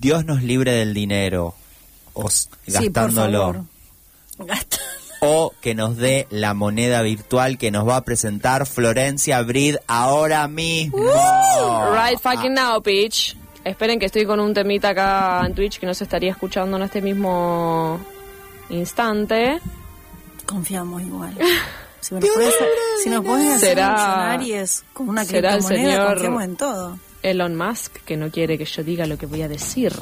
Dios nos libre del dinero, o Sí, gastándolo. favor. Gasta- o que nos dé la moneda virtual que nos va a presentar Florencia Brid ahora mismo. Right fucking now, bitch. Esperen que estoy con un temita acá en Twitch que no se estaría escuchando en este mismo instante. Confiamos igual. Si, me lo puedes- si nos puedes hacer Será- millonarios con una criptomoneda, señor- confiamos en todo. Elon Musk, que no quiere que yo diga lo que voy a decir.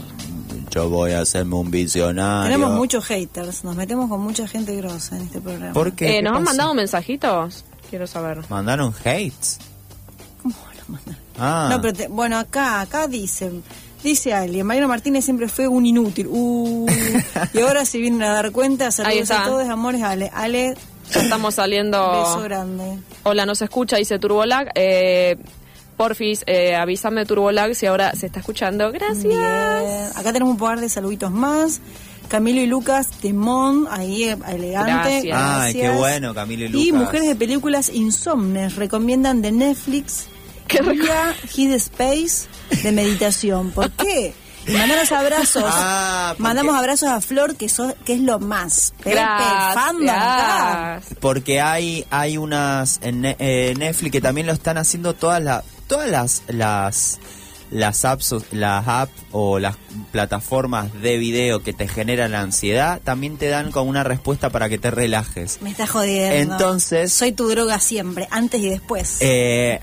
Yo voy a hacerme un visionario. Tenemos muchos haters, nos metemos con mucha gente grosa en este programa. ¿Por qué? Eh, ¿Nos ¿Qué han mandado mensajitos? Quiero saber. Mandaron hates. ¿Cómo lo mandan? Ah, No, pero te- bueno, acá, acá dicen, dice alguien, Mariano Martínez siempre fue un inútil. Uh, y ahora se vienen a dar cuenta, saludos a todos, amores, Ale, Ale, Ya estamos saliendo. beso grande. Hola, no se escucha, dice Turbolag. Eh, porfis, eh, avísame Turbolag si ahora se está escuchando. Gracias. Bien. Acá tenemos un par de saluditos más. Camilo y Lucas Temón, ahí eh, elegante. Gracias. Ay, qué bueno, Camilo y Y Lucas. mujeres de películas insomnes recomiendan de Netflix Qué Vía Hid Space de meditación. ¿Por qué? Y mandamos abrazos. Ah, porque- mandamos abrazos a Flor, que, so- que es lo más. Gracias. Porque hay hay unas en eh, Netflix que también lo están haciendo todas las todas las las las apps las apps o las plataformas de video que te generan la ansiedad también te dan como una respuesta para que te relajes. Me está jodiendo. Entonces- Soy tu droga siempre, antes y después. Eh,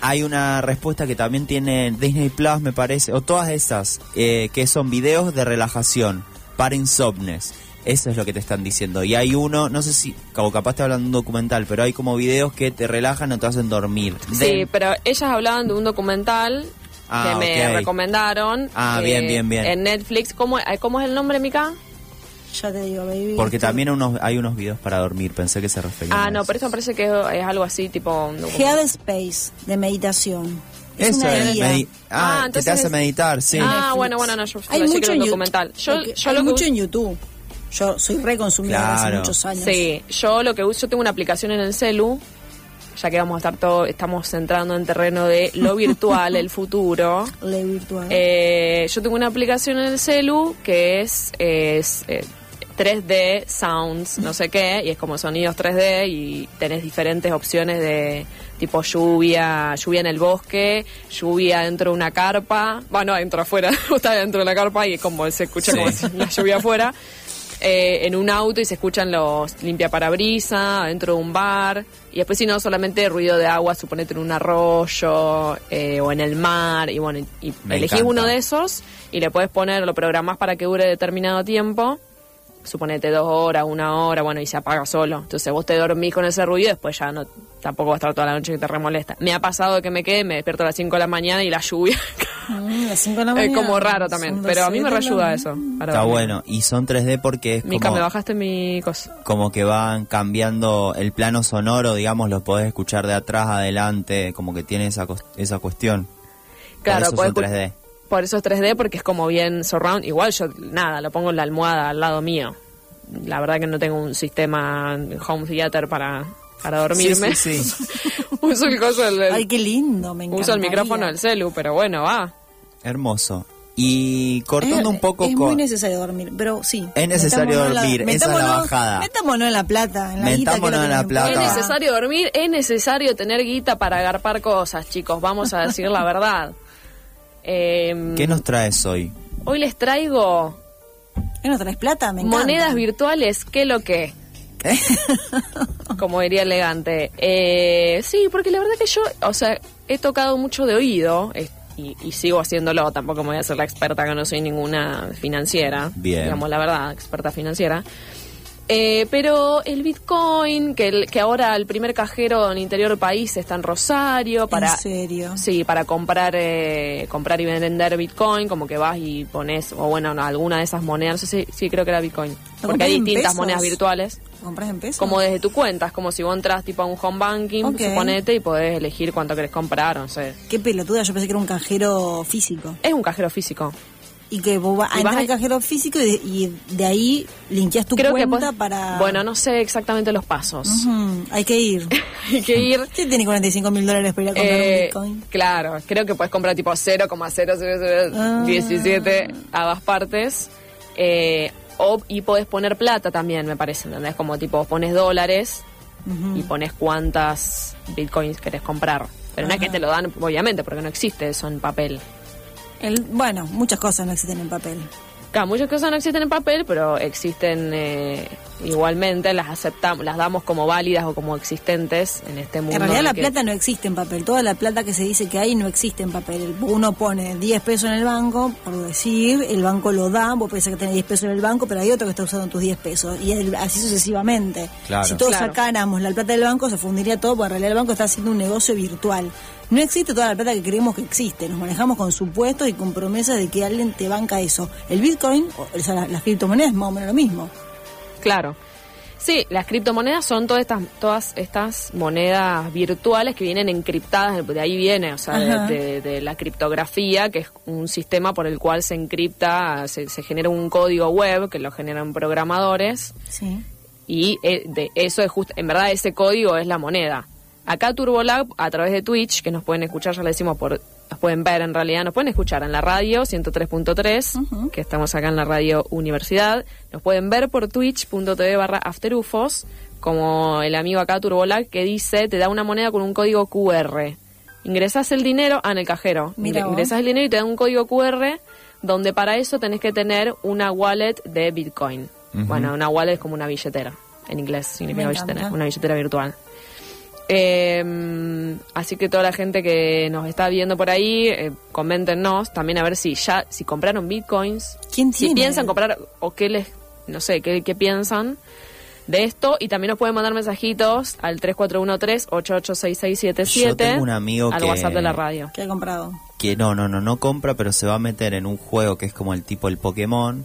hay una respuesta que también tiene Disney Plus, me parece, o todas esas, eh, que son videos de relajación para insomnes. Eso es lo que te están diciendo. Y hay uno, no sé si, como capaz te hablan de un documental, pero hay como videos que te relajan o te hacen dormir. Sí, De- pero ellas hablaban de un documental Ah, que me recomendaron. eh, Ah, bien, bien, bien. En Netflix. ¿Cómo, eh, ¿Cómo es el nombre, Mica? ya te digo, baby. porque también unos, hay unos videos para dormir, pensé que se refería Ah, a no, eso. pero esto me parece que es algo así, tipo... Head Space de meditación. Es Eso es, medi- ah, Ah, que te hace es- meditar, sí. Ah, Netflix. bueno, bueno, no, yo Hay mucho en un Yu- documental. Yo, porque yo hay lo que mucho en YouTube. Yo soy reconsumidora hace Claro. muchos años. Sí, yo lo que uso, yo tengo una aplicación en el celu, ya que vamos a estar todo, estamos entrando en terreno de lo virtual, el futuro. Ley virtual. Eh, yo tengo una aplicación en el celu que es, es, eh, 3D Sounds, no sé qué, y es como sonidos 3D y tenés diferentes opciones de tipo lluvia, lluvia en el bosque, lluvia dentro de una carpa, bueno, adentro afuera, está dentro de la carpa y es como se escucha Sí. como si la lluvia afuera. Eh, en un auto y se escuchan los limpia parabrisa dentro de un bar. Y después si no solamente ruido de agua suponete en un arroyo eh, o en el mar y bueno y Me elegís encanta. uno de esos y le puedes poner lo programás para que dure determinado tiempo suponete dos horas una hora bueno y se apaga solo. Entonces vos te dormís con ese ruido y después ya no tampoco va a estar toda la noche que te remolesta. Me ha pasado que me quede me despierto a las 5 de la mañana y la lluvia Mm, las cinco de la es mañana. como raro también pero a mí me 12 de la reayuda eso para Está dormir. bueno. Y son 3D porque es Mica, me como, bajaste mi cosa como que van cambiando el plano sonoro, digamos, lo podés escuchar de atrás, adelante, como que tiene esa, esa cuestión. Claro, Por eso son podés 3D. Por eso es 3D, porque es como bien surround. Igual yo, nada, lo pongo en la almohada al lado mío. La verdad que no tengo un sistema home theater para, para dormirme. Sí, sí, uso el coso del- Ay, qué lindo, me encanta. uso el micrófono del celu, pero bueno, va. Hermoso. Y cortando un poco es con... muy necesario dormir, pero sí. Es necesario metámonos en la- dormir, esa es la bajada. Metámonos en la plata, en la guita que Metámonos es lo en la nos plata. Es necesario dormir, es necesario tener guita para agarpar cosas, chicos. Vamos a decir la verdad. Em, ¿Qué nos traes hoy? Hoy les traigo ¿Qué no traes plata? Me encanta. monedas virtuales, ¿qué lo que? como diría elegante. Eh, sí, porque la verdad que yo, o sea, he tocado mucho de oído es- y, y sigo haciéndolo. Tampoco me voy a ser la experta, que no soy ninguna financiera. Bien. Digamos la verdad, experta financiera. Eh, pero el Bitcoin, que, el- que ahora el primer cajero en el interior del país está en Rosario para... ¿En serio? Sí, para comprar eh, comprar y vender Bitcoin, como que vas y pones, o bueno, no, alguna de esas monedas, no sé si, sí creo que era Bitcoin, porque hay distintas pesos? monedas virtuales, ¿Lo compras en pesos? como desde tu cuenta, es como si vos entras tipo a un home banking, suponete, y podés elegir cuánto querés comprar, no sé. Qué pelotuda, yo pensé que era un cajero físico. Es un cajero físico. Y que vos vas Y vas al cajero físico y de, y de ahí linkeas tu Creo que cuenta para... Bueno, no sé exactamente los pasos. Hay que ir. Hay que ir. ¿Quién tiene 45 mil dólares para ir a comprar un Eh, Bitcoin? claro, creo que puedes comprar tipo 0,0017 a ambas partes. Eh, o, y podés poner plata también, me parece, ¿entendés? Como tipo, pones dólares y pones cuántas bitcoins querés comprar. Pero no es que te lo dan, obviamente, porque no existe eso en papel. El, bueno, muchas cosas no existen en papel. Claro, muchas cosas no existen en papel, pero existen eh, igualmente, las aceptamos, las damos como válidas o como existentes en este mundo. En realidad la que- plata no existe en papel. Toda la plata que se dice que hay no existe en papel. El- Uno pone 10 pesos en el banco, por decir, el banco lo da, vos pensás que tenés 10 pesos en el banco, pero hay otro que está usando tus 10 pesos. Y el- así sucesivamente. Claro. Si todos Claro. sacáramos la plata del banco, se fundiría todo, porque en realidad el banco está haciendo un negocio virtual. No existe toda la plata que creemos que existe. Nos manejamos con supuestos y con promesas de que alguien te banca eso. El Bitcoin, o sea, la- las criptomonedas es más o menos lo mismo. Claro. Sí, las criptomonedas son todas estas, todas estas monedas virtuales que vienen encriptadas, de ahí viene, o sea, Ajá. de, de- de la criptografía, que es un sistema por el cual se encripta, se, se genera un código web que lo generan programadores Sí. y eh, de eso es justo, en verdad ese código es la moneda. Acá TurboLab, a través de Twitch, que nos pueden escuchar, ya le decimos por, nos pueden ver en realidad, nos pueden escuchar en la radio 103.3, Ujú. que estamos acá en la radio Universidad, nos pueden ver por twitch.tv barra afterufos, como el amigo acá TurboLab que dice, te da una moneda con un código QR. Ingresas el dinero ah, en el cajero. Ingresas el dinero y te da un código QR donde para eso tenés que tener una wallet de Bitcoin. Bueno, una wallet es como una billetera. En inglés significa billetera, una billetera virtual. Eh, así que toda la gente que nos está viendo por ahí, eh, coméntenos también a ver si ya, si compraron bitcoins, ¿Quién si tiene? piensan comprar o qué les, no sé, qué, qué piensan de esto y también nos pueden mandar mensajitos al 3413-886677 Yo tengo un amigo al que- WhatsApp de la radio. ¿Qué ha comprado? que no, no, no, no compra, pero se va a meter en un juego que es como el tipo el Pokémon,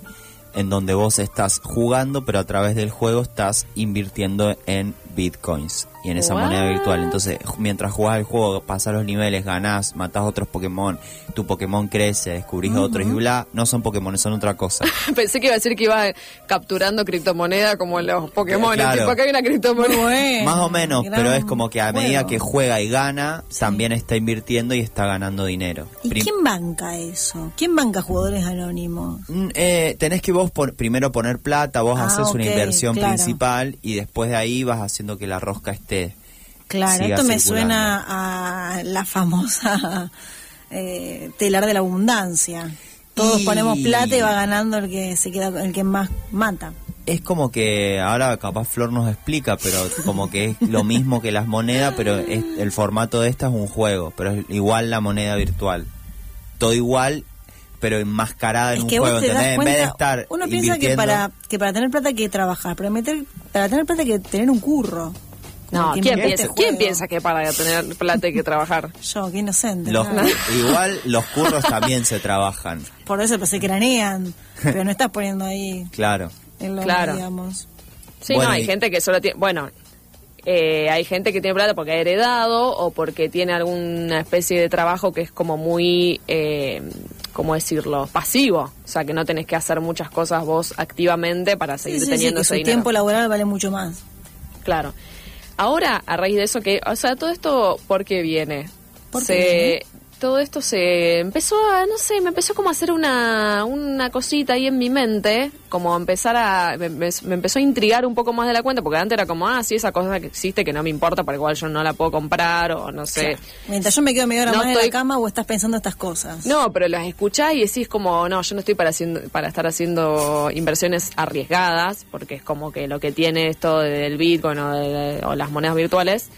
en donde vos estás jugando, pero a través del juego estás invirtiendo en bitcoins y en esa moneda virtual. Entonces, mientras jugás el juego, pasás los niveles, ganás, matás otros Pokémon, tu Pokémon crece, descubrís otros y bla, no son Pokémon, son otra cosa. Pensé que iba a decir que iba capturando criptomoneda como los Pokémon. Claro. Tipo, acá hay una criptomoneda. Bueno, Más o menos, gran pero es como que a medida juego. que juega y gana, también está invirtiendo y está ganando dinero. ¿Y Prim- quién banca eso? ¿Quién banca jugadores anónimos? Mm, eh, tenés que vos por- primero poner plata, vos Ah, haces una inversión claro. principal y después de ahí vas haciendo que la rosca esté. Claro, siga esto me suena a la famosa eh, telar de la abundancia. Todos Y- ponemos plata y va ganando el que se queda, el que más mata. Es como que ahora capaz Flor nos explica, pero como que es lo mismo que las monedas, pero es- el formato de esta es un juego, pero es igual la moneda virtual. Todo igual, pero enmascarada en un juego, ¿entendés? En vez de estar uno piensa que para que para tener plata hay que trabajar, pero meter, para tener plata hay que tener un curro. No, que ¿quién invierte piensa, ¿quién piensa que para tener plata hay que trabajar? Yo, qué inocente. los- igual los curros también se trabajan, Por eso pues, se cranean, pero no estás poniendo ahí claro. el lomo, Claro. digamos. Sí, Bueno, no, hay y- gente que solo tiene. Bueno, eh, hay gente que tiene plata porque ha heredado o porque tiene alguna especie de trabajo que es como muy. Eh, ¿Cómo decirlo? Pasivo. O sea, que no tenés que hacer muchas cosas vos activamente para Sí, seguir sí, sí, teniendo que ese su dinero. tiempo laboral vale mucho más. Claro. Ahora, a raíz de eso, que, o sea, todo esto, ¿por qué viene? ¿Por qué se, viene? Todo esto se empezó a, no sé, me empezó como a hacer una, una cosita ahí en mi mente, como empezar a, me, empezó a intrigar un poco más de la cuenta, porque antes era como, ah, sí, esa cosa que existe, que no me importa, para igual yo no la puedo comprar, o no sé. Mientras yo me quedo media hora No más en estoy- la cama o estás pensando estas cosas. No, pero las escuchás y decís como, no, yo no estoy para, haciendo, para estar haciendo inversiones arriesgadas, porque es como que lo que tiene esto del Bitcoin o, de- o las monedas virtuales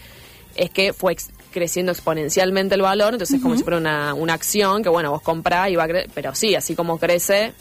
es que fue ex- creciendo exponencialmente el valor, entonces es como si fuera una, una acción que, bueno, vos comprás y va a crecer, pero sí, así como crece,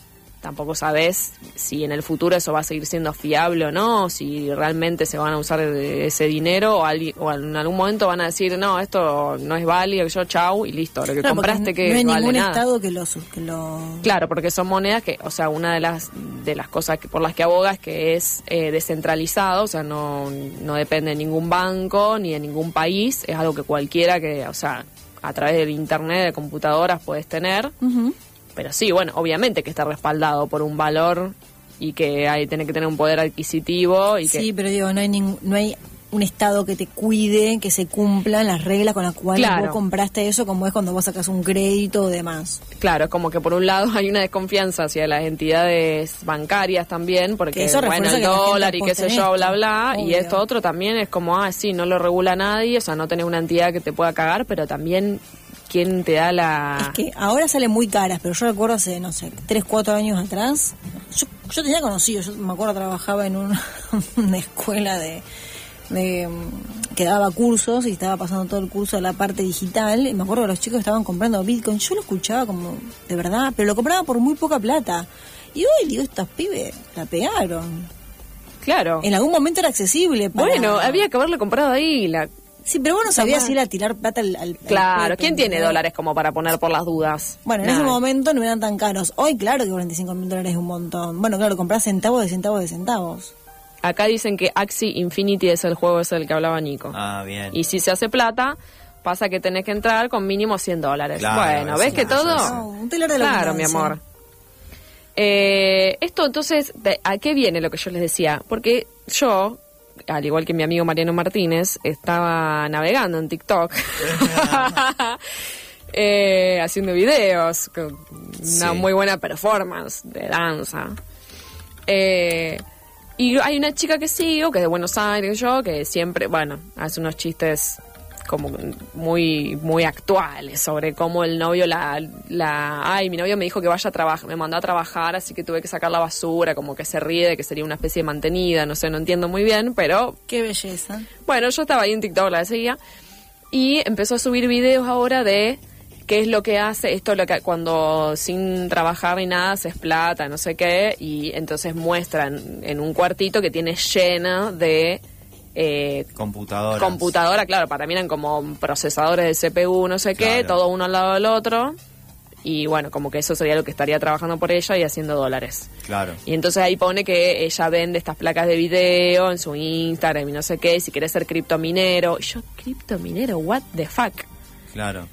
tampoco sabes si en el futuro eso va a seguir siendo fiable o no, si realmente se van a usar ese dinero o, alguien- o en algún momento van a decir, no, esto no es válido, yo chau y listo, lo que Claro, compraste que no hay vale ningún nada. estado que lo, que lo Claro, porque son monedas que, o sea, una de las de las cosas que, por las que aboga es que es eh, descentralizado, o sea, no, no depende de ningún banco ni de ningún país, es algo que cualquiera que, o sea, a través del internet, de computadoras puedes tener. Ujú. Pero sí, bueno, obviamente que está respaldado por un valor y que hay tiene que tener un poder adquisitivo y que Sí, pero digo, no hay ningún, no hay un estado que te cuide, que se cumplan las reglas con las cuales Claro. vos compraste eso, como es cuando vos sacas un crédito o demás. Claro, es como que por un lado hay una desconfianza hacia las entidades bancarias también, porque Que eso bueno, el dólar y qué sé yo, bla, bla, y esto otro también es como, ah, sí, no lo regula nadie, o sea, no tenés una entidad que te pueda cagar, pero también, ¿quién te da la...? Es que ahora salen muy caras, pero yo recuerdo hace, no sé, 3, 4 años atrás, yo, yo tenía conocido, yo me acuerdo trabajaba en una, una escuela de, de, que daba cursos y estaba pasando todo el curso a la parte digital, y me acuerdo que los chicos estaban comprando Bitcoin, yo lo escuchaba como, de verdad, pero lo compraba por muy poca plata. Y hoy digo, estos pibes la pegaron. Claro. En algún momento era accesible. para- Bueno, había que haberlo comprado ahí, la... Sí, pero vos no sabías si era tirar plata al... Claro, ¿quién tiene dólares como para poner por las dudas? Bueno, en ese momento no eran tan caros. Hoy, claro que 45 mil dólares es un montón. Bueno, claro, compras centavos de centavos de centavos. Acá dicen que Axie Infinity es el juego ese del que hablaba Nico. Ah, bien. Y si se hace plata, pasa que tenés que entrar con mínimo 100 dólares. Claro, bueno, ¿ves es que todo? No, un telar de la Claro, mi amor. Eh, esto entonces, ¿a qué viene lo que yo les decía? Porque yo, al igual que mi amigo Mariano Martínez, estaba navegando en TikTok, eh, haciendo videos, con una Sí. muy buena performance de danza. Eh, y hay una chica que sigo, que es de Buenos Aires, yo, que siempre, bueno, hace unos chistes como muy muy actuales sobre cómo el novio la, la ay mi novio me dijo que vaya a trabajar me mandó a trabajar así que tuve que sacar la basura como que se ríe de que sería una especie de mantenida no sé no entiendo muy bien pero Qué belleza. bueno, yo estaba ahí en TikTok, la seguía, y empezó a subir videos ahora de qué es lo que hace, esto es lo que cuando sin trabajar ni nada se explata, no sé qué, y entonces muestran en un cuartito que tiene lleno de eh, Computadoras. computadora, claro, para mí eran como procesadores de CPU, no sé qué, todo uno al lado del otro, y bueno, como que eso sería lo que estaría trabajando por ella y haciendo dólares. Claro. Y entonces ahí pone que ella vende estas placas de video en su Instagram y no sé qué, si querés ser criptominero. Y yo, criptominero, what the fuck. Claro.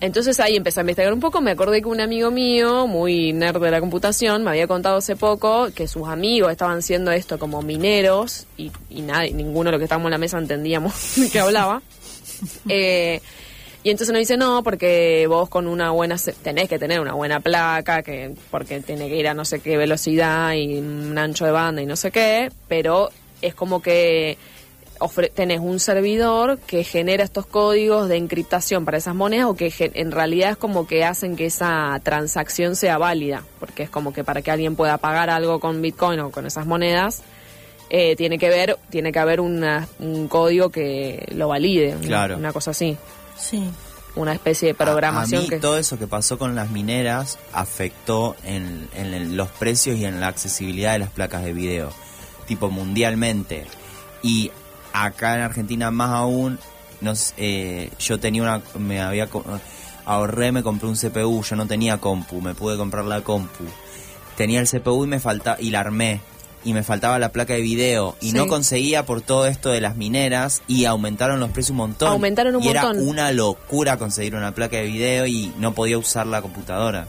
Entonces ahí empecé a investigar un poco, me acordé que un amigo mío, muy nerd de la computación, me había contado hace poco que sus amigos estaban haciendo esto como mineros y, y nadie, ninguno de los que estábamos en la mesa entendíamos de qué hablaba. Eh, y entonces nos dice, no, porque vos con una buena, tenés que tener una buena placa, que porque tiene que ir a no sé qué velocidad y un ancho de banda y no sé qué, pero es como que ofre- tenés un servidor que genera estos códigos de encriptación para esas monedas o que en realidad es como que hacen que esa transacción sea válida, porque es como que para que alguien pueda pagar algo con Bitcoin o con esas monedas, eh, tiene que ver, tiene que haber una- un código que lo valide, una- Claro. una cosa así, Sí. una especie de programación a, a mí que todo eso que pasó con las mineras afectó en, en los precios y en la accesibilidad de las placas de video, tipo mundialmente. Y acá en Argentina más aún, nos, eh, yo tenía una, me había ahorré, me compré un CPU, yo no tenía compu, me pude comprar la compu. Tenía el CPU y me falta y la armé y me faltaba la placa de video y Sí. no conseguía por todo esto de las mineras y aumentaron los precios un montón. Aumentaron un y era montón. una locura conseguir una placa de video y no podía usar la computadora.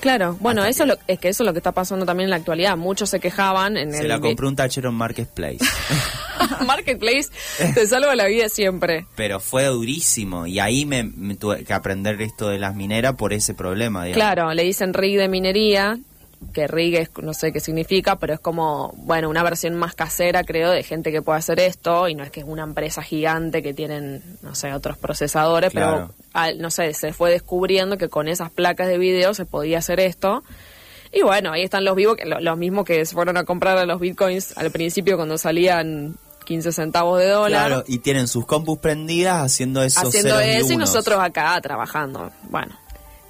Claro, bueno, Hasta eso que- lo- es que eso es lo que está pasando también en la actualidad. Muchos se quejaban en Se el la compré un tachero en Marketplace. Marketplace, te salva la vida siempre. Pero fue durísimo y ahí me, me tuve que aprender esto de las mineras por ese problema. digamos. Claro, le dicen rig de minería, que rig es, no sé qué significa, pero es como, bueno, una versión más casera, creo, de gente que puede hacer esto, y no es que es una empresa gigante que tienen, no sé, otros procesadores, Claro. pero, al- no sé, se fue descubriendo que con esas placas de video se podía hacer esto. Y bueno, ahí están los vivos, que lo- los mismos que se fueron a comprar a los bitcoins al principio cuando salían 15 centavos de dólar. Claro, y tienen sus compus prendidas haciendo esos haciendo y eso y nosotros acá trabajando. Bueno,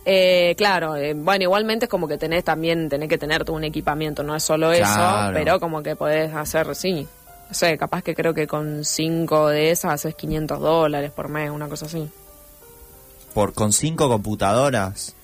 eh, claro, eh, bueno, igualmente es como que tenés también, tenés que tener todo un equipamiento, no es solo eso, pero como que podés hacer, sí, no sé, capaz que creo que con cinco de esas haces 500 dólares por mes, una cosa así, Por, con cinco computadoras.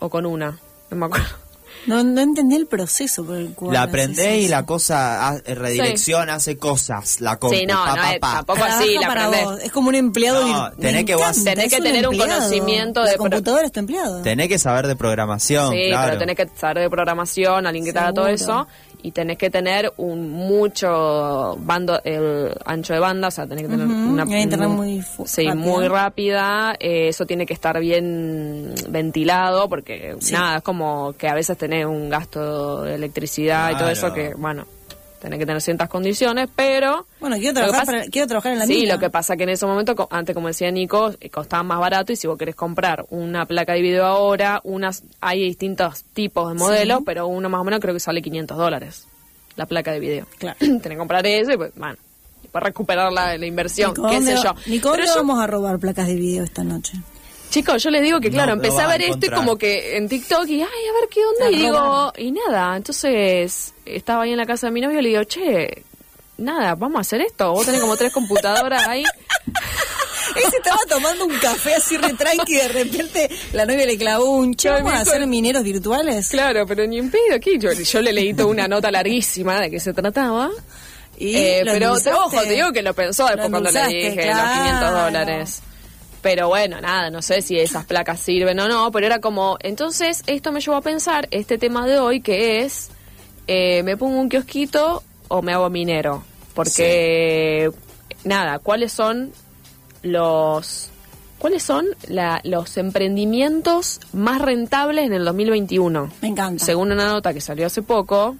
o con una, no me acuerdo. No, no entendí el proceso por el cual. La aprendés y la cosa ha- redirección hace cosas, la compu, Sí, no, pa, no pa, es- pa. tampoco Trabaja así la para aprendés. vos. Es como un empleado. No, vir- tenés Me que vos- encanta, Tenés que es tener un empleado. conocimiento La de pro- computadora es tu empleado. Tenés que saber de programación, Sí, claro. pero tenés que saber de programación, alguien que te haga todo Seguro. eso. Y tenés que tener un mucho bando, el ancho de banda, o sea, tenés que tener una, una internet muy sí, rápida. muy rápida. eh, eso tiene que estar bien ventilado, porque Sí. nada, es como que a veces tenés un gasto de electricidad y todo eso que, bueno, tenés que tener ciertas condiciones, pero... Bueno, quiero trabajar, pasa- para- quiero trabajar en la sí, mina. lo que pasa que en ese momento, antes como decía Nico, eh, costaba más barato y si vos querés comprar una placa de video ahora, unas hay distintos tipos de modelos, Sí. pero uno más o menos creo que sale 500 dólares, la placa de video. Claro. Tenés que comprar eso y pues, bueno, para recuperar la, la inversión, Nico, qué ¿dónde sé yo. Nico, Pero ¿dónde yo- vamos a robar placas de video esta noche? Chicos, yo les digo que, claro, No, empecé a ver esto y como que en TikTok y, ay, a ver qué onda, y digo, y nada, entonces estaba ahí en la casa de mi novio y le digo, che, nada, vamos a hacer esto, vos tenés como tres computadoras ahí. Ese estaba tomando un café así re tranqui y de repente la novia le clavó un ¿vamos a hacer mineros virtuales? Claro, pero ni en pedo aquí. Yo, yo le leí toda una nota larguísima de qué se trataba. Y Eh, pero te, ojo, te digo que lo pensó después Lo cuando le dije los 500 claro. dólares. Pero bueno, nada, no sé si esas placas sirven o no, pero era como, entonces esto me llevó a pensar este tema de hoy que es, eh, ¿me pongo un kiosquito o me hago minero? Porque, nada, ¿cuáles son los... ¿Cuáles son la- los emprendimientos más rentables en el 2021? Me encanta. Según una nota que salió hace poco,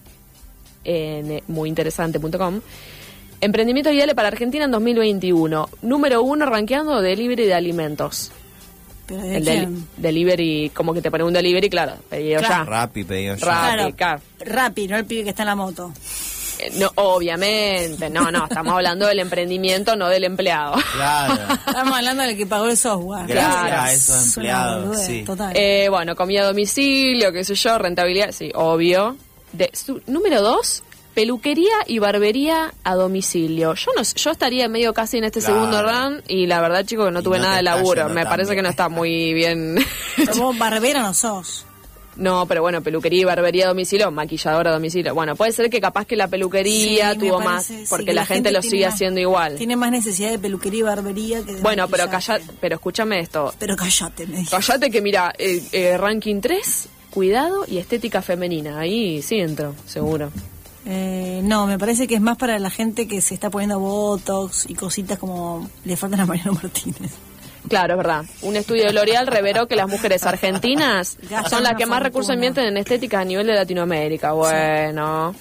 en eh, muyinteresante.com, emprendimientos ideales para Argentina en 2021. Número uno, rankeando delivery de alimentos. Pero ¿de El quién? del- delivery, como que te pone un delivery, claro, pedido Claro. ya. Rappi pedido yo. Rappi. Claro, claro. Rappi, no el pibe que está en la moto. Eh, No, obviamente, no, no, estamos hablando del emprendimiento, no del empleado. Claro. Estamos hablando del que pagó el software. Gracias Claro. a esos empleados, sí. Total. Eh, bueno, comida a domicilio, qué sé yo, rentabilidad, sí, obvio. De, su- número dos, peluquería y barbería a domicilio. Yo no sé, yo estaría medio casi en este Claro. segundo run y la verdad, chicos, que no Y tuve no nada de laburo. Me parece que no está muy bien. Pero vos barbera no sos. no, pero bueno, peluquería y barbería a domicilio, maquilladora a domicilio. Bueno, puede ser que capaz que la peluquería Sí, tuvo parece, más, porque que la, gente, lo sigue más- haciendo igual. Tiene más necesidad de peluquería y barbería que de Bueno, pero maquillaje. calla, pero escúchame esto. Pero callate, me dijo. Callate que mira, eh, eh, ranking 3, cuidado y estética femenina. Ahí sí entro, seguro. Eh, no, me parece que es más para la gente que se está poniendo botox y cositas como le faltan a Mariano Martínez. Claro, es verdad. Un estudio de L'Oreal reveló que las mujeres argentinas Gastan son las que más recursos invierten en estética a nivel de Latinoamérica. Bueno,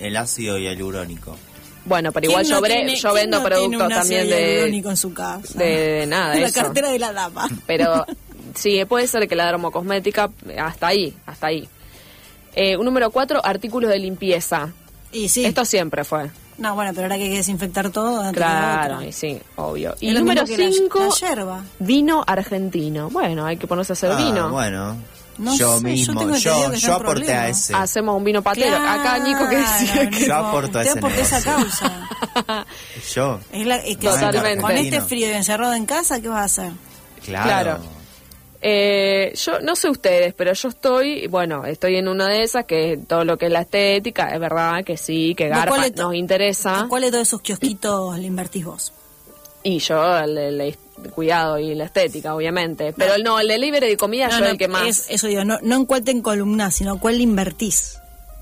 El ácido hialurónico. bueno, pero igual ¿Quién yo, tiene- yo vendo no tiene productos también de, hialurónico en su casa? de, de nada de la eso. cartera de la dama. Pero sí, puede ser que la dermocosmética, hasta ahí, hasta ahí. Eh, un número 4, artículos de limpieza. Y sí. Esto siempre fue. No, bueno, pero ahora que hay que desinfectar todo. antes de Claro, y sí, obvio. Y Es lo número mismo que la- 5, la yerba. vino argentino. Bueno, hay que ponerse a hacer Ah, vino. Bueno, No yo sé, yo mismo, tengo yo, yo aporté a ese. Hacemos un vino patero. Acá Nico que decía que... Yo aporto a ese aportó esa negocio. causa. Yo, Es la, es que Totalmente. Con este frío y encerrado en casa, ¿qué vas a hacer? claro. Claro. Eh, yo no sé ustedes, pero yo estoy, bueno, estoy en una de esas que todo lo que es la estética, es verdad que sí, que ¿A cuál garpa nos interesa. ¿A cuál de todos esos kiosquitos le invertís vos? Y yo el, el- el cuidado y la estética, obviamente. Pero no, el delivery de comida No, yo no, el que más... es- eso digo, no, no en cuál te encolumnás, sino cuál le invertís.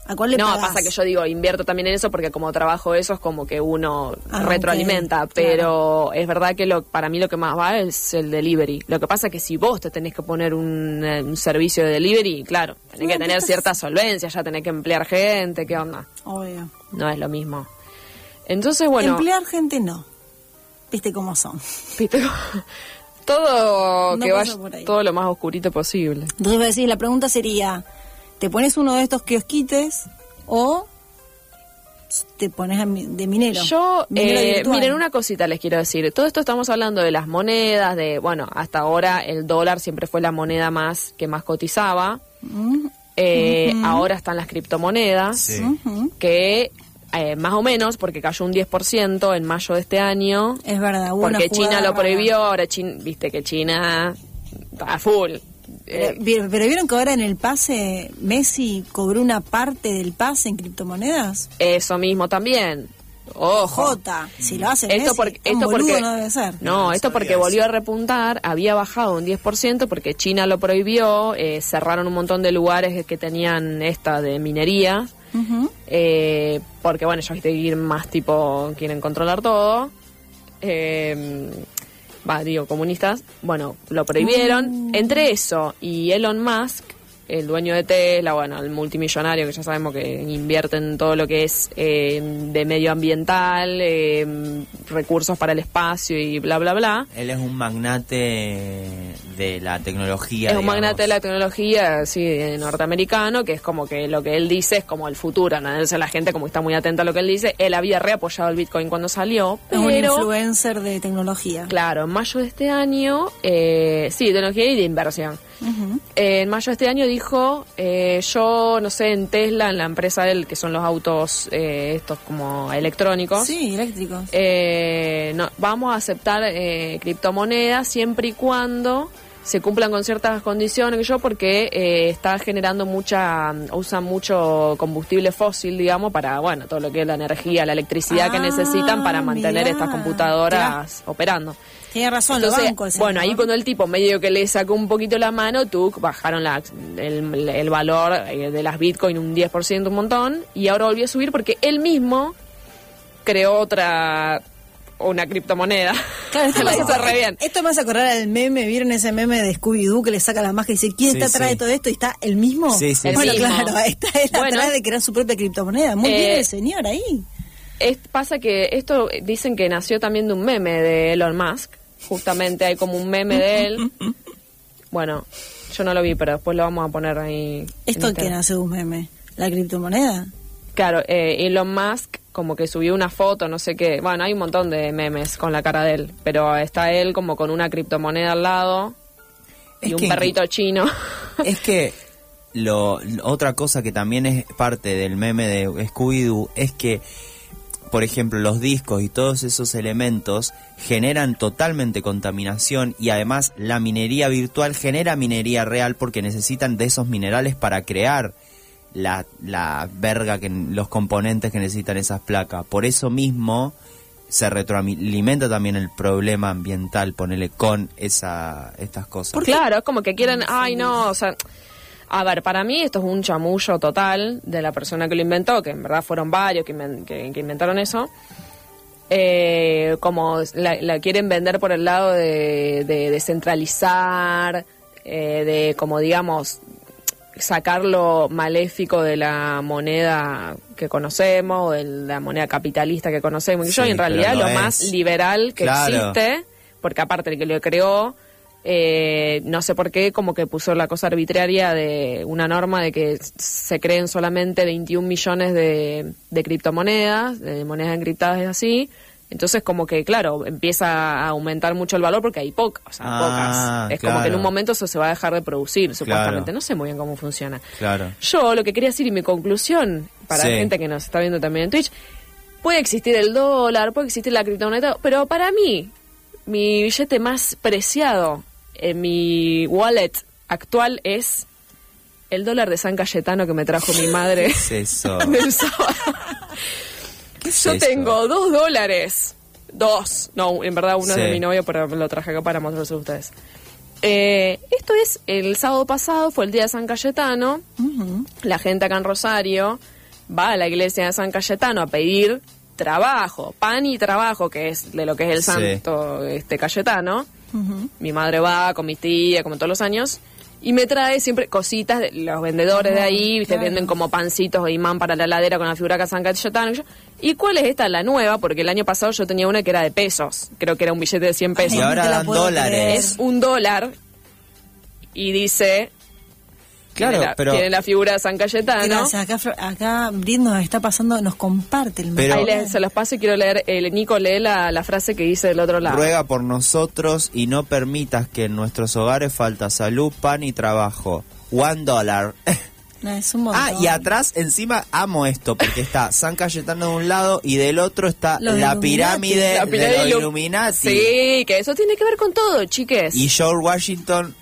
¿A cuál le No, pagás? pasa que yo digo, invierto también en eso porque como trabajo eso es como que uno Ah, retroalimenta, pero es verdad que lo, para mí lo que más va es el delivery. Lo que pasa es que si vos te tenés que poner un, eh, un servicio de delivery, claro, tenés No, que tener cierta solvencia, ya tenés que emplear gente, ¿qué onda? Obvio. No es lo mismo. Entonces, bueno, Emplear gente no. Viste cómo son. viste, todo No que vaya todo lo más oscurito posible. Entonces voy a decir, la pregunta sería, ¿te pones uno de estos kiosquites o te pones a mi- de minero? Yo, Minero eh, miren, una cosita les quiero decir. Todo esto estamos hablando de las monedas, de, bueno, hasta ahora el dólar siempre fue la moneda más que más cotizaba. Mm, Eh, Ahora están las criptomonedas, Sí. que eh, más o menos, porque cayó un 10% en mayo de este año, Es verdad, porque China lo prohibió, ahora China, viste que China está a full. Eh, Pero, vi- pero vieron que ahora en el pase Messi cobró una parte del pase en criptomonedas. eso mismo también. Ojo. Jota, si lo hace Esto Messi, porque, esto boludo porque no debe ser. No, No esto porque eso. volvió a repuntar, había bajado un 10% porque China lo prohibió, eh, cerraron un montón de lugares que tenían esta de minería, eh, porque bueno, ellos quieren ir más tipo, quieren controlar todo. Eh, digo, comunistas, bueno, lo prohibieron. Entre eso y Elon Musk, el dueño de Tesla, bueno, el multimillonario que ya sabemos que invierte en todo lo que es eh, de medio ambiental, eh, recursos para el espacio y bla, bla, bla. Él es un magnate de la tecnología. Es un magnate de la tecnología, sí, norteamericano, que es como que lo que él dice es como el futuro, ¿no? Entonces la gente como está muy atenta a lo que él dice, él había reapoyado el Bitcoin cuando salió, Es un pero... influencer de tecnología. Claro, en mayo de este año, eh, sí, tecnología y de inversión. Eh, en mayo de este año dijo, eh, yo, no sé, en Tesla, en la empresa de él, que son los autos eh, estos como electrónicos, Sí, eléctricos. eh, no, vamos a aceptar eh, criptomonedas siempre y cuando se cumplan con ciertas condiciones que yo porque eh, está generando mucha usan mucho combustible fósil digamos para bueno todo lo que es la energía la electricidad que Ah, necesitan para mantener mirá. estas computadoras operando Tiene razón, entonces, lo banco ese bueno, ahí cuando el tipo medio que le sacó un poquito la mano, tú bajaron la, el, el valor eh, de las Bitcoin un 10%, un montón, y ahora volvió a subir porque él mismo creó otra, una criptomoneda. Claro, esto, me hace, re bien. esto me hace acordar al meme, ¿vieron ese meme de Scooby-Doo que le saca la máscara y dice, ¿quién Sí, está atrás sí. de todo esto? Y está el mismo. Sí, sí, bueno, sí. claro, está él Bueno. atrás de crear su propia criptomoneda. Muy Eh, bien el señor ahí. Es- pasa que esto eh, dicen que nació también de un meme de Elon Musk. Justamente hay como un meme de él. Bueno, yo no lo vi, pero después lo vamos a poner ahí. en ¿Esto nace de un meme? ¿La criptomoneda? Claro, eh, Elon Musk como que subió una foto, no sé qué. Bueno, hay un montón de memes con la cara de él, pero está él como con una criptomoneda al lado y un que- perrito chino. Es que lo, lo- otra cosa que también es parte del meme de Scooby-Doo es que, por ejemplo, los discos y todos esos elementos generan totalmente contaminación y además la minería virtual genera minería real porque necesitan de esos minerales para crear la, la verga, que los componentes que necesitan esas placas. Por eso mismo se retroalimenta también el problema ambiental, ponele con esa, estas cosas. claro, es como que quieren, ay no, o sea, a ver, para mí esto es un chamullo total de la persona que lo inventó, que en verdad fueron varios que, inven- que- que inventaron eso. Eh, como la, la quieren vender por el lado de, de descentralizar, eh, de como digamos sacar lo maléfico de la moneda que conocemos, de la moneda capitalista que conocemos. Y yo, en realidad, lo más liberal que Claro. existe, porque aparte el que lo creó, eh, no sé por qué, como que puso la cosa arbitraria de una norma de que se creen solamente 21 millones de, de criptomonedas, de monedas encriptadas y así. Entonces, como que, claro, empieza a aumentar mucho el valor porque hay pocas, o sea, Ah, pocas. Es como que en un momento eso se va a dejar de producir, supuestamente. Claro. No sé muy bien cómo funciona. Claro. Yo lo que quería decir y mi conclusión para Sí. la gente que nos está viendo también en Twitch, puede existir el dólar, puede existir la criptomoneda, pero para mí, mi billete más preciado en mi wallet actual es el dólar de San Cayetano que me trajo mi madre ¿Qué es eso? del sábado. ¿Qué es Yo eso? tengo dos dólares. Dos. No, en verdad uno es de mi novio, pero lo traje acá para mostrarse a ustedes. Eh, esto es el sábado pasado, fue el día de San Cayetano. La gente acá en Rosario va a la iglesia de San Cayetano a pedir trabajo, pan y trabajo, que es de lo que es el Sí. santo este Cayetano. Mi madre va con mi tía, como todos los años, y me trae siempre cositas de los vendedores de ahí, claro. venden como pancitos de imán para la heladera con la figura de San Cayetano. Y, yo, ¿Y cuál es esta, la nueva? Porque el año pasado yo tenía una que era de pesos, creo que era un billete de 100 pesos. Y ahora te dan dólares. Es un dólar y dice... Claro, tiene la, pero- tiene la figura de San Cayetano. Gracias, acá, acá Brit nos está pasando, nos comparte el Pero- Ahí les- se los paso y quiero leer. El Nico lee la, la frase que dice del otro lado. Ruega por nosotros y no permitas que en nuestros hogares falta salud, pan y trabajo. One dollar. No, es un montón. ah, y atrás encima amo esto porque está San Cayetano de un lado y del otro está Los la Illuminati. pirámide, La pirámide de los Illu- Illuminati. Sí, que eso tiene que ver con todo, chiques. Y George Washington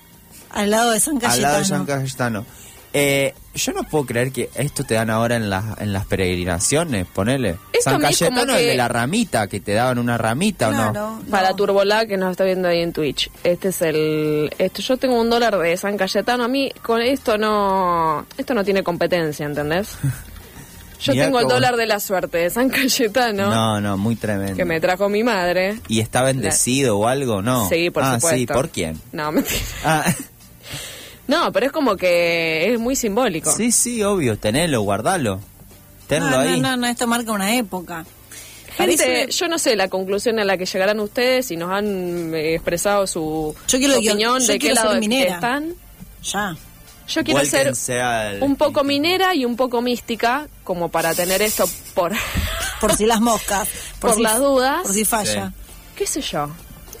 Al lado de San al Cayetano. lado de San Cayetano. Eh, yo no puedo creer que esto te dan ahora en las en las peregrinaciones, ponele. Esto San Cayetano es que- de la ramita, que te daban una ramita o no. Para. Turbolá que nos está viendo ahí en Twitch. Este es el esto yo tengo un dólar de San Cayetano, a mí con esto no esto no tiene competencia, ¿entendés? Yo Mirá tengo el dólar de la suerte de San Cayetano No, no, muy tremendo. que me trajo mi madre. ¿Y está bendecido o algo? No. Sí, por ah, supuesto. sí, ¿por quién? No, mentira. Ah, No, pero es como que es muy simbólico. sí, sí, obvio, tenelo, guardalo. Tenlo no, ahí. no, no, no, esto marca una época. Gente, Parece- yo no sé la conclusión a la que llegarán ustedes y nos han eh, expresado su, Yo quiero- su yo- opinión yo de qué lado están. Ya. Yo quiero ser al- un poco minera y un poco mística, como para tener esto por, Por si las moscas. por si- las dudas. Por si falla. qué sé yo.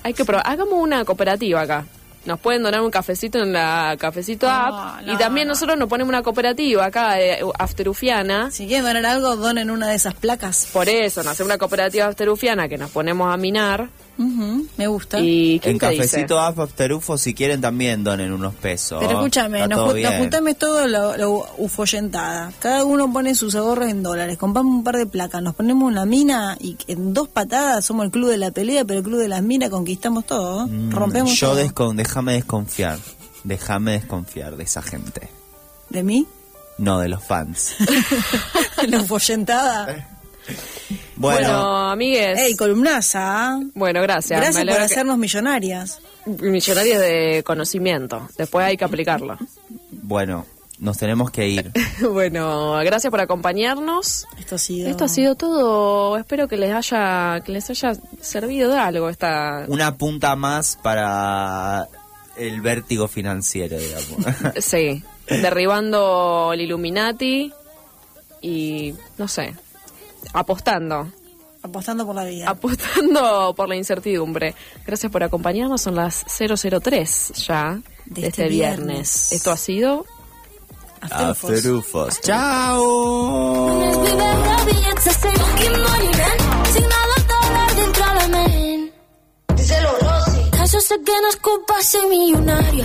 Hay que probar. Hagamos una cooperativa acá. Nos pueden donar un cafecito en la cafecito app no, y también no. nosotros nos ponemos una cooperativa acá eh, afterufiana. Si quieren donar algo, donen una de esas placas. Por eso, nos hacemos una cooperativa afterufiana que nos ponemos a minar. Ujú, me gusta. ¿Y En te dice? Cafecito App After UFO, si quieren también donen unos pesos. Pero escúchame, nos, ju- nos juntamos todo lo, lo ufoyentada. Cada uno pone sus ahorros en dólares. Compramos un par de placas, nos ponemos una mina y en dos patadas somos el club de la pelea, pero el club de las minas conquistamos todo. ¿eh? Mm, Rompemos Yo todo. descon- déjame desconfiar. Déjame desconfiar de esa gente. ¿De mí? No, de los fans. la ufoyentada. Bueno, Bueno, amigues. Ey, columnaza. bueno, gracias. Gracias por que- hacernos millonarias. Millonarios de conocimiento. Después hay que aplicarlo. bueno, nos tenemos que ir. bueno, gracias por acompañarnos. Esto ha sido... Esto ha sido todo. Espero que les haya que les haya servido de algo esta Una punta más para el vértigo financiero, digamos. sí, derribando el Illuminati y no sé, apostando, Apostando por la vida. apostando por la incertidumbre. Gracias por acompañarnos, son las 003 ya de, De este, este viernes. viernes. Esto ha sido After Ufos. After UFOs. ¡Chao! Díselo, Rosy. Eso sé que no es culpa ser millonaria.